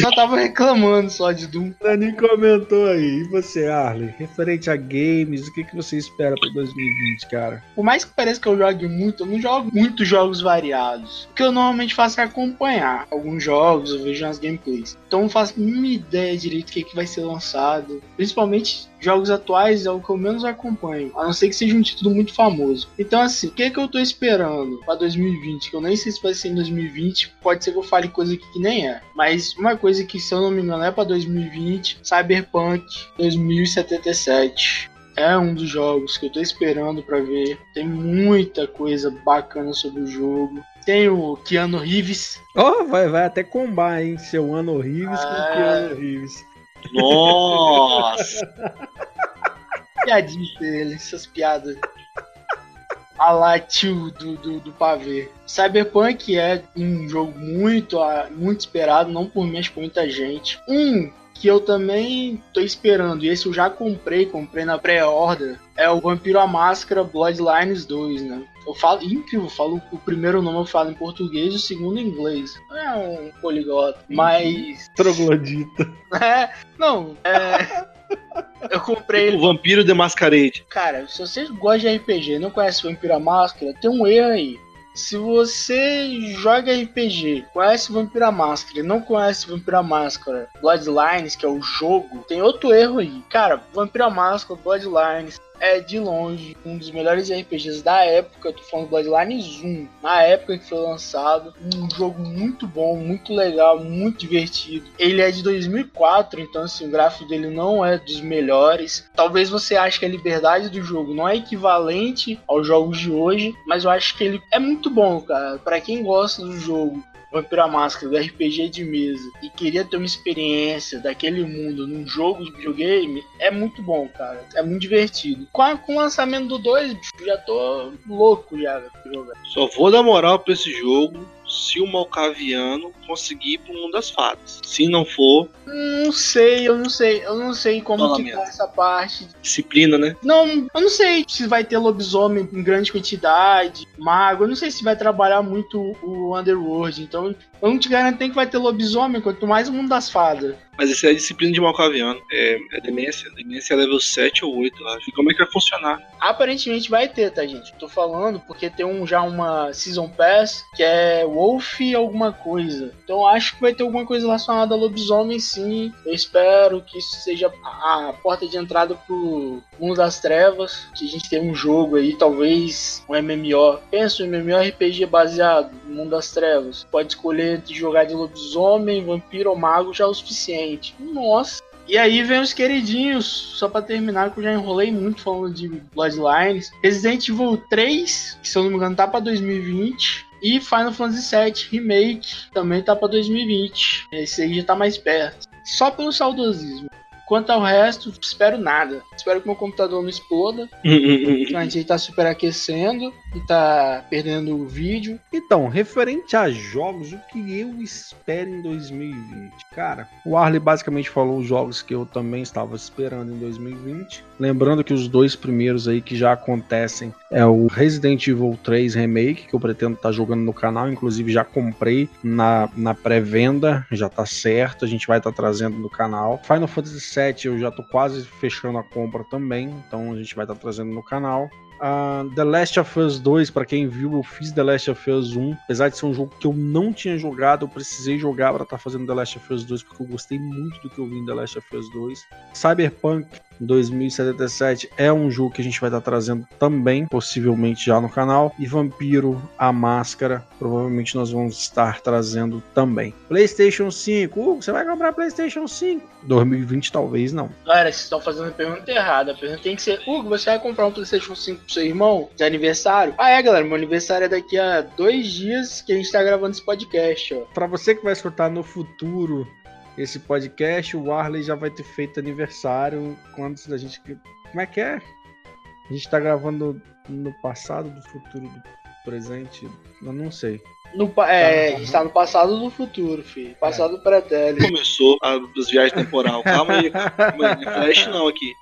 Só tava reclamando só de Doom. Dani comentou aí. E você, Arley? Referente a games, o que, que você espera pra 2020, cara? Por mais que pareça que eu jogue muito, eu não jogo muitos jogos variados. O que eu normalmente faço é acompanhar alguns jogos, eu vejo umas gameplays. Então eu não faço a mínima ideia direito do que, que vai ser lançado. Principalmente jogos atuais é o que eu menos acompanho. A não ser que seja um título muito famoso. Então assim, o que, que eu tô esperando pra 2020? Que eu nem sei se vai ser em 2020. Pode ser que eu fale coisa que nem é. Mas uma coisa que, se eu não me engano, é pra 2020. Cyberpunk 2077 é um dos jogos que eu tô esperando pra ver. Tem muita coisa bacana sobre o jogo. Tem o Keanu Reeves. Ó, vai, vai até combar, hein? Seu ano Reeves com Ah. Keanu Reeves. Nossa! Piadinha dele, essas piadas. A lá tio do, do, do pavê. Cyberpunk é um jogo muito, ah, muito esperado, não por mim, mas por muita gente. Um que eu também tô esperando, e esse eu já comprei, comprei na pré-order, é o Vampiro à Máscara Bloodlines 2, né? Eu falo, incrível, eu falo o primeiro nome eu falo em português e o segundo em inglês. É um poliglota. Mas. Troglodita. É, não, é. Eu comprei ele o Vampiro The Masquerade. Cara, se você gosta de RPG e não conhece Vampiro à Máscara, tem um erro aí. Se você joga RPG, conhece Vampiro à Máscara e não conhece Vampiro à Máscara Bloodlines, que é o jogo, tem outro erro aí. Cara, Vampiro à Máscara Bloodlines é de longe um dos melhores RPGs da época. Eu tô falando Bloodlines 1, na época que foi lançado. Um jogo muito bom, muito legal, muito divertido. Ele é de 2004, então assim, o gráfico dele não é dos melhores. Talvez você ache que a liberdade do jogo não é equivalente aos jogos de hoje, mas eu acho que ele é muito bom, cara. Pra quem gosta do jogo, Vampiro à Máscara, do RPG de mesa, e queria ter uma experiência daquele mundo num jogo de videogame, é muito bom, cara. É muito divertido. Com, a- com o lançamento do 2, bicho, já tô louco já jogar. Só vou dar moral pra esse jogo se o Malcaviano conseguir ir pro mundo das fadas. Se não for, Não sei, eu não sei, eu não sei como Fala que tá essa parte. disciplina, né? Não, eu não sei se vai ter lobisomem em grande quantidade, mago, eu não sei se vai trabalhar muito o Underworld, então eu não te garanto nem que vai ter lobisomem, quanto mais o mundo das fadas. Mas isso é a disciplina de Malcaviano. É, é demência. Demência é level 7 ou 8, eu acho. E como é que vai funcionar? Aparentemente vai ter, tá, gente? Tô falando porque tem um, já uma Season Pass que é Wolf alguma coisa. Então acho que vai ter alguma coisa relacionada a lobisomem, sim. Eu espero que isso seja a porta de entrada pro mundo das trevas. Que a gente tem um jogo aí, talvez um MMO. Pensa um MMORPG baseado no mundo das trevas. Pode escolher entre jogar de lobisomem, vampiro ou mago já é o suficiente. Nossa. E aí vem os queridinhos, só pra terminar, que eu já enrolei muito falando de Bloodlines. Resident Evil 3, que se eu não me engano tá pra 2020. E Final Fantasy VII Remake também tá pra 2020. Esse aí já tá mais perto. Só pelo saudosismo. Quanto ao resto, espero nada. Espero que meu computador não exploda. A gente tá superaquecendo e tá perdendo o vídeo. Então, referente a jogos, o que eu espero em 2020? Cara, o Arley basicamente falou os jogos que eu também estava esperando em 2020. Lembrando que os dois primeiros aí que já acontecem é o Resident Evil 3 Remake, que eu pretendo estar tá jogando no canal, inclusive já comprei na, na pré-venda, já tá certo, a gente vai estar tá trazendo no canal. Final Fantasy VII eu já tô quase fechando a compra também, então a gente vai estar tá trazendo no canal. Uh, The Last of Us 2, para quem viu, eu fiz The Last of Us 1. Apesar de ser um jogo que eu não tinha jogado, eu precisei jogar para estar tá fazendo The Last of Us 2, porque eu gostei muito do que eu vi em The Last of Us 2. Cyberpunk 2077 é um jogo que a gente vai estar trazendo também, possivelmente já no canal. E Vampiro, a Máscara, provavelmente nós vamos estar trazendo também. PlayStation 5, uh, você vai comprar PlayStation 5? 2020 talvez não. Galera, vocês estão fazendo a pergunta errada. A pergunta tem que ser: Hugo, você vai comprar um PlayStation 5 pro seu irmão de aniversário? Ah, é, galera, meu aniversário é daqui a dois dias que a gente tá gravando esse podcast, ó. Pra você que vai escutar no futuro esse podcast, o Arley já vai ter feito aniversário. Quando a gente. Como é que é? A gente tá gravando no passado, do futuro, do presente. Eu não sei. No, é, tá, está no passado do futuro, filho. Passado é. pretérito. Começou as viagens temporal. Calma aí. Flash não aqui.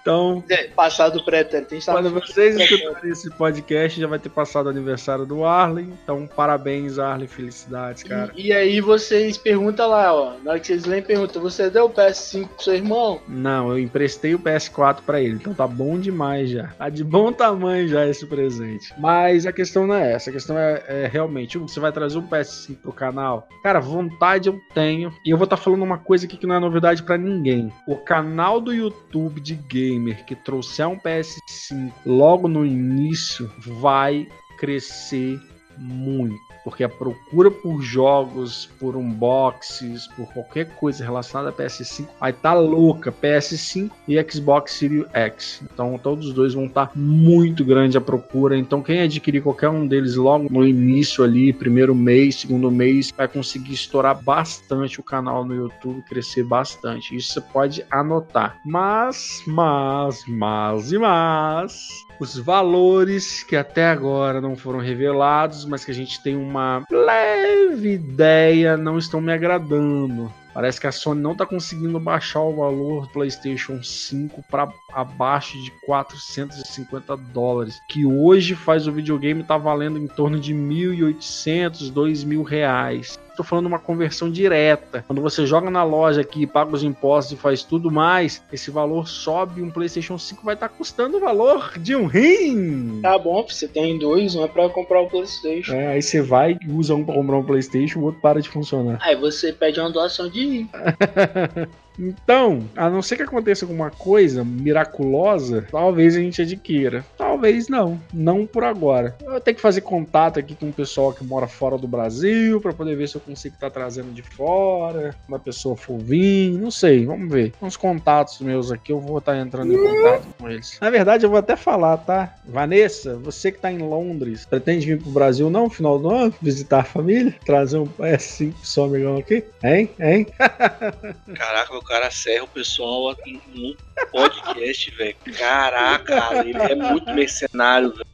Então. É, passado pretérito. Quando vocês escutarem esse podcast, já vai ter passado o aniversário do Arley. Então, parabéns, Arley. Felicidades, cara. E, e aí vocês perguntam lá, ó. Na hora que vocês leem, perguntam: você deu o PS5 pro seu irmão? Não, eu emprestei o PS4 para ele. Então tá bom demais já. Tá de bom tamanho já esse presente. Mas a questão não é essa. A questão é, é realmente você vai trazer um PS5 pro canal? Cara, vontade eu tenho. E eu vou estar tá falando uma coisa aqui que não é novidade para ninguém. O canal do YouTube de gamer que trouxer um PS5 logo no início vai crescer muito porque a procura por jogos, por unboxes, por qualquer coisa relacionada a PS5 vai estar tá louca. PS5 e Xbox Series X. Então todos os dois vão estar tá muito grande a procura. Então quem adquirir qualquer um deles logo no início ali, primeiro mês, segundo mês, vai conseguir estourar bastante o canal no YouTube, crescer bastante. Isso você pode anotar. Mas, mas, mas e mas os valores que até agora não foram revelados, mas que a gente tem uma leve ideia, não estão me agradando. Parece que a Sony não está conseguindo baixar o valor do PlayStation 5 para abaixo de 450 dólares, que hoje faz o videogame estar tá valendo em torno de 1.800, 2.000 reais tô falando uma conversão direta. Quando você joga na loja aqui, paga os impostos e faz tudo mais, esse valor sobe. Um PlayStation 5 vai estar tá custando o valor de um rim. Tá bom, você tem dois, um é pra comprar o PlayStation. É, aí você vai, usa um pra comprar um PlayStation, o outro para de funcionar. Aí você pede uma doação de rim. Então, a não ser que aconteça alguma coisa miraculosa, talvez a gente adquira. Talvez não. Não por agora. Eu ter que fazer contato aqui com o pessoal que mora fora do Brasil para poder ver se eu consigo estar tá trazendo de fora. Uma pessoa for vir. Não sei. Vamos ver. Uns contatos meus aqui, eu vou estar tá entrando em contato com eles. Na verdade, eu vou até falar, tá? Vanessa, você que tá em Londres, pretende vir pro Brasil não final do ano? Visitar a família? Trazer um PS5 só amigão aqui? Hein? Hein? Caraca, meu cara serra o pessoal no podcast, velho. Caraca, ele é muito mercenário, velho.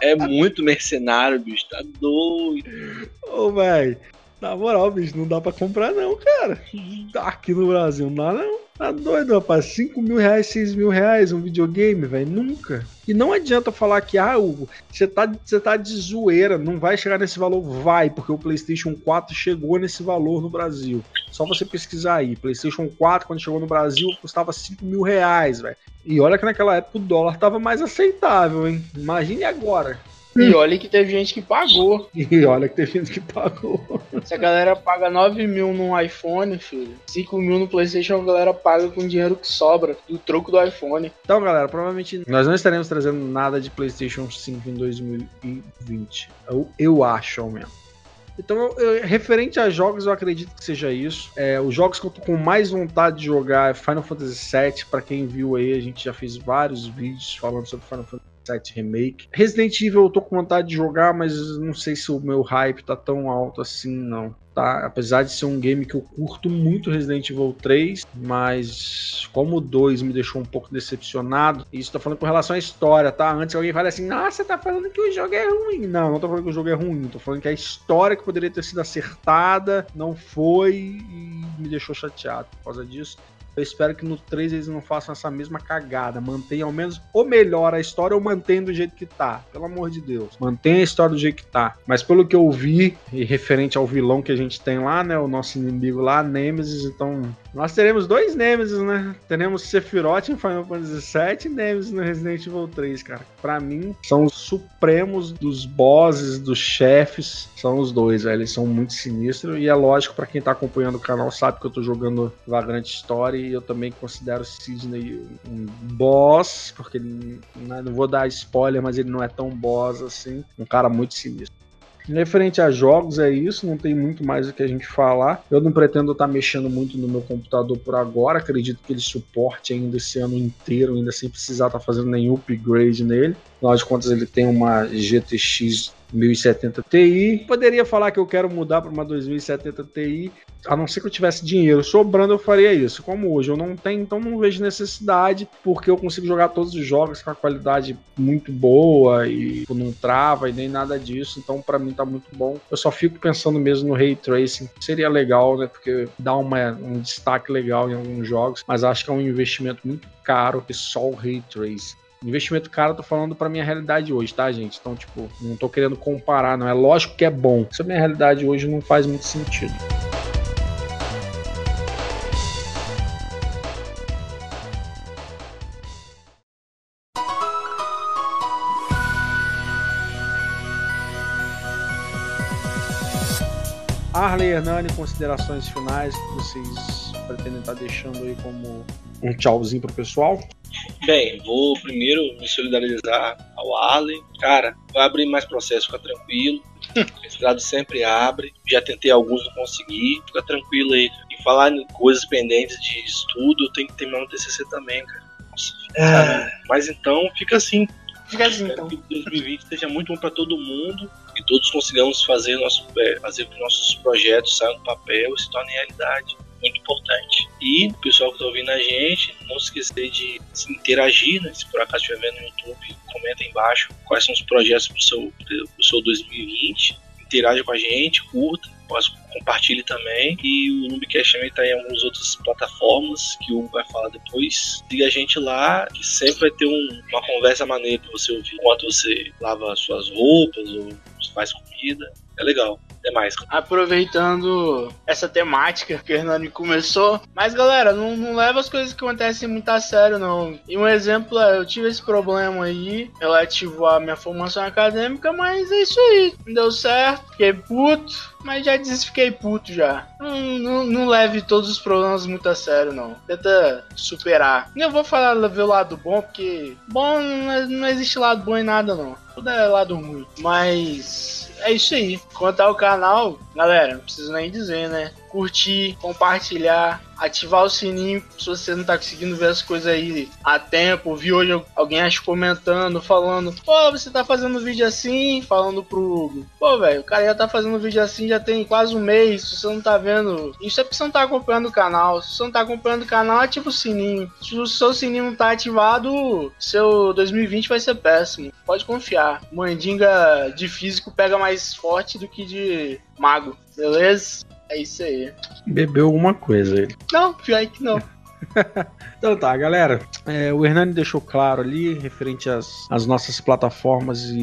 É muito mercenário, bicho. Tá doido. Ô, velho. Na moral, bicho, não dá pra comprar, não, cara. Aqui no Brasil não dá, não. Tá doido, rapaz? 5 mil reais, 6 mil reais um videogame, velho? Nunca. E não adianta falar que, ah, Hugo, você tá, você tá de zoeira, não vai chegar nesse valor. Vai, porque o PlayStation 4 chegou nesse valor no Brasil. Só você pesquisar aí. PlayStation 4, quando chegou no Brasil, custava 5 mil reais, velho. E olha que naquela época o dólar tava mais aceitável, hein? Imagine agora. E olha que teve gente que pagou. E olha que teve gente que pagou. Se a galera paga 9 mil num iPhone, filho, 5 mil no PlayStation, a galera paga com dinheiro que sobra do troco do iPhone. Então, galera, provavelmente nós não estaremos trazendo nada de PlayStation 5 em 2020. Eu, eu acho, ao menos. Então, eu, referente a jogos, eu acredito que seja isso. É, os jogos que eu tô com mais vontade de jogar é Final Fantasy VII. Para quem viu aí, a gente já fez vários vídeos falando sobre Final Fantasy 7 Remake. Resident Evil eu tô com vontade de jogar, mas não sei se o meu hype tá tão alto assim, não. Tá? Apesar de ser um game que eu curto muito Resident Evil 3, mas como o 2 me deixou um pouco decepcionado, isso tô falando com relação à história, tá? Antes alguém fala assim, nossa, você tá falando que o jogo é ruim. Não, não tô falando que o jogo é ruim, tô falando que a história que poderia ter sido acertada não foi e me deixou chateado por causa disso. Eu espero que no 3 eles não façam essa mesma cagada. Mantenham ao menos ou melhor a história ou mantenham do jeito que tá. Pelo amor de Deus. Mantenha a história do jeito que tá. Mas pelo que eu vi, e referente ao vilão que a gente tem lá, né? O nosso inimigo lá, Nemesis, então nós teremos dois Nemesis, né? Teremos Sephiroth em Final Fantasy VII e Nemesis no Resident Evil 3, cara. Pra mim, são os supremos dos bosses, dos chefes. São os dois, velho. Eles são muito sinistros. E é lógico, para quem tá acompanhando o canal, sabe que eu tô jogando Vagrant Story. E eu também considero Sidney um boss, porque ele, né, não vou dar spoiler, mas ele não é tão boss assim. Um cara muito sinistro. Referente a jogos, é isso, não tem muito mais o que a gente falar. Eu não pretendo estar mexendo muito no meu computador por agora, acredito que ele suporte ainda esse ano inteiro, ainda sem precisar estar fazendo nenhum upgrade nele. Afinal de contas, ele tem uma GTX 1070 Ti. Poderia falar que eu quero mudar para uma 2070 Ti, a não ser que eu tivesse dinheiro sobrando, eu faria isso. Como hoje eu não tenho, então não vejo necessidade, porque eu consigo jogar todos os jogos com a qualidade muito boa e não trava e nem nada disso. Então, para mim tá muito bom. Eu só fico pensando mesmo no ray tracing. Seria legal, né? Porque dá uma, um destaque legal em alguns jogos, mas acho que é um investimento muito caro que só o ray tracing. Investimento caro, eu tô falando pra minha realidade hoje, tá, gente? Então, tipo, não tô querendo comparar, não. É lógico que é bom. Isso a minha realidade hoje não faz muito sentido. Arley Hernani, considerações finais que vocês pretendem estar deixando aí como um tchauzinho pro pessoal? Bem, vou primeiro me solidarizar ao Arley. Cara, vai abrir mais processo, fica tranquilo. Esse sempre abre. Já tentei alguns, não consegui. Fica tranquilo aí. E falar em coisas pendentes de estudo, eu tenho que terminar no TCC também, cara. Nossa, Ah. Mas então, fica assim. Fica assim, Espero então. que 2020 seja muito bom para todo mundo e todos consigamos fazer, nosso, é, fazer com que nossos projetos saiam do papel e se tornem realidade. Muito importante. E o pessoal que está ouvindo a gente, não se esquecer de se interagir, né? Se por acaso estiver vendo no YouTube, comenta embaixo quais são os projetos para o seu, pro seu 2020. Interaja com a gente, curta, compartilhe também. E o Noobcast também está em algumas outras plataformas que o Hugo vai falar depois. Siga a gente lá, que sempre vai ter um- uma conversa maneira para você ouvir enquanto você lava suas roupas ou faz comida. É legal. Até mais. Aproveitando essa temática que o Hernani começou. Mas galera, não, não leva as coisas que acontecem muito a sério, não. E um exemplo é, eu tive esse problema aí relativo à minha formação acadêmica, mas é isso aí. Não deu certo, fiquei puto. Mas já disse, fiquei puto já. Não, não, não leve todos os problemas muito a sério, não. Tenta superar. Eu vou falar ver o lado bom, porque bom não, não existe lado bom em nada, não. Tudo é lado ruim. Mas é isso aí. Quanto ao canal, galera, não preciso nem dizer, né? Curtir, compartilhar, ativar o sininho se você não tá conseguindo ver as coisas aí a tempo. Vi hoje alguém acho comentando, falando, pô, você tá fazendo vídeo assim, falando pro Hugo. Pô, velho, o cara já tá fazendo vídeo assim já tem quase um mês. Se você não tá vendo, isso é porque você não tá acompanhando o canal. Se você não tá acompanhando o canal, ativa o sininho. Se o seu sininho não tá ativado, seu 2020 vai ser péssimo. Pode confiar. Mandinga de físico pega mais forte do que de mago, beleza? É isso aí. Bebeu alguma coisa ele. Não, pior que não. Então tá, galera. É, o Hernani deixou claro ali, referente às, às nossas plataformas e,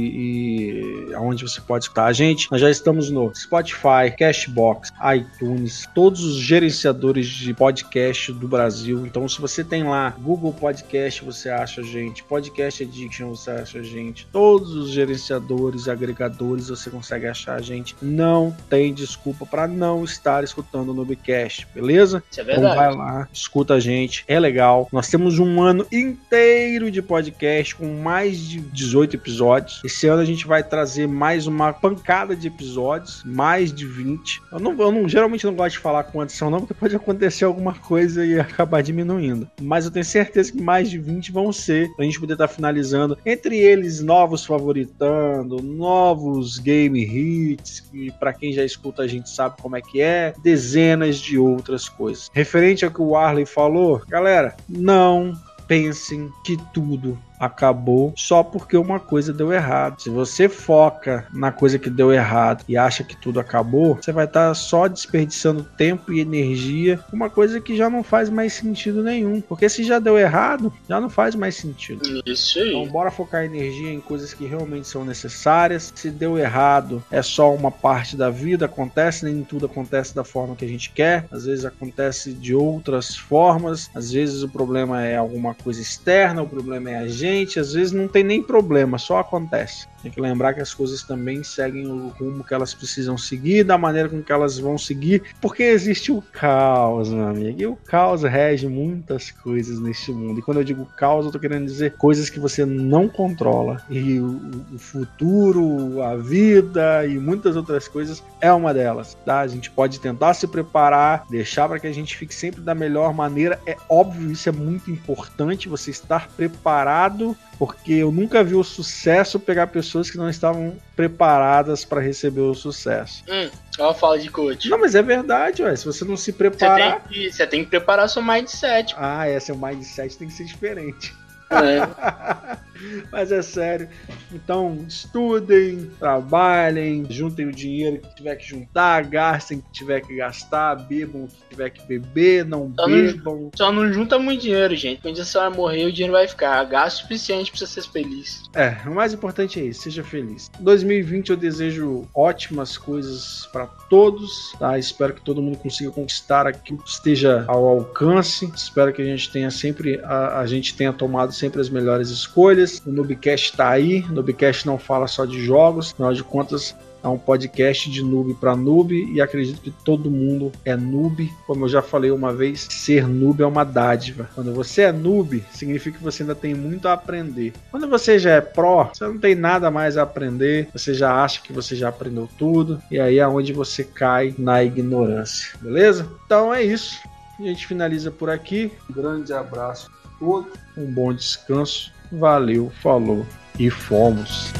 e aonde você pode escutar a gente. Nós já estamos no Spotify, Cashbox, iTunes, todos os gerenciadores de podcast do Brasil. Então, se você tem lá Google Podcast, você acha a gente. Podcast Addiction, você acha a gente. Todos os gerenciadores, agregadores, você consegue achar a gente. Não tem desculpa para não estar escutando o Nubcast, beleza? Isso é Então verdade. vai lá, escuta a gente gente, é legal. Nós temos um ano inteiro de podcast com mais de 18 episódios. Esse ano a gente vai trazer mais uma pancada de episódios, mais de 20. Eu não, eu não geralmente não gosto de falar quantos são, não, porque pode acontecer alguma coisa e acabar diminuindo. Mas eu tenho certeza que mais de 20 vão ser, pra gente poder estar tá finalizando. Entre eles, novos favoritando, novos game hits, que para quem já escuta a gente sabe como é que é, dezenas de outras coisas. Referente ao que o Arley falou, galera, não pensem que tudo acabou só porque uma coisa deu errado. Se você foca na coisa que deu errado e acha que tudo acabou, você vai estar tá só desperdiçando tempo e energia, uma coisa que já não faz mais sentido nenhum. Porque se já deu errado, já não faz mais sentido. Isso aí. Então bora focar energia em coisas que realmente são necessárias. Se deu errado, é só uma parte da vida, acontece, nem tudo acontece da forma que a gente quer. Às vezes acontece de outras formas. Às vezes o problema é alguma coisa externa, o problema é a gente gente, às vezes não tem nem problema, só acontece. Tem que lembrar que as coisas também seguem o rumo que elas precisam seguir, da maneira com que elas vão seguir, porque existe o caos, meu amigo. E o caos rege muitas coisas neste mundo. E quando eu digo caos, eu tô querendo dizer coisas que você não controla. E o, o futuro, a vida e muitas outras coisas é uma delas, tá? A gente pode tentar se preparar, deixar para que a gente fique sempre da melhor maneira. É óbvio, isso é muito importante, você estar preparado porque eu nunca vi o sucesso pegar pessoas que não estavam preparadas para receber o sucesso. Hum, ela fala de coach. Não, mas é verdade, ué. Se você não se preparar. Você tem que, você tem que preparar seu mindset. Ah, é, seu mindset tem que ser diferente. É. Mas é sério. Então, estudem, trabalhem, juntem o dinheiro que tiver que juntar, gastem o que tiver que gastar, bebam o que tiver que beber, não só bebam. Não, só não junta muito dinheiro, gente. Quando você vai morrer, o dinheiro vai ficar. Gasto suficiente pra você ser feliz. É, o mais importante é isso, seja feliz. 2020 eu desejo ótimas coisas para todos, tá? Espero que todo mundo consiga conquistar aquilo que esteja ao alcance. Espero que a gente tenha sempre, a, a gente tenha tomado sempre as melhores escolhas o Noobcast está aí. O Noobcast não fala só de jogos, afinal de contas, é um podcast de noob para noob e acredito que todo mundo é noob. Como eu já falei uma vez, ser noob é uma dádiva. Quando você é noob, significa que você ainda tem muito a aprender. Quando você já é pró, você não tem nada mais a aprender, você já acha que você já aprendeu tudo e aí é onde você cai na ignorância, beleza? Então é isso. A gente finaliza por aqui. Um grande abraço a todos, um bom descanso Valeu, falou e fomos.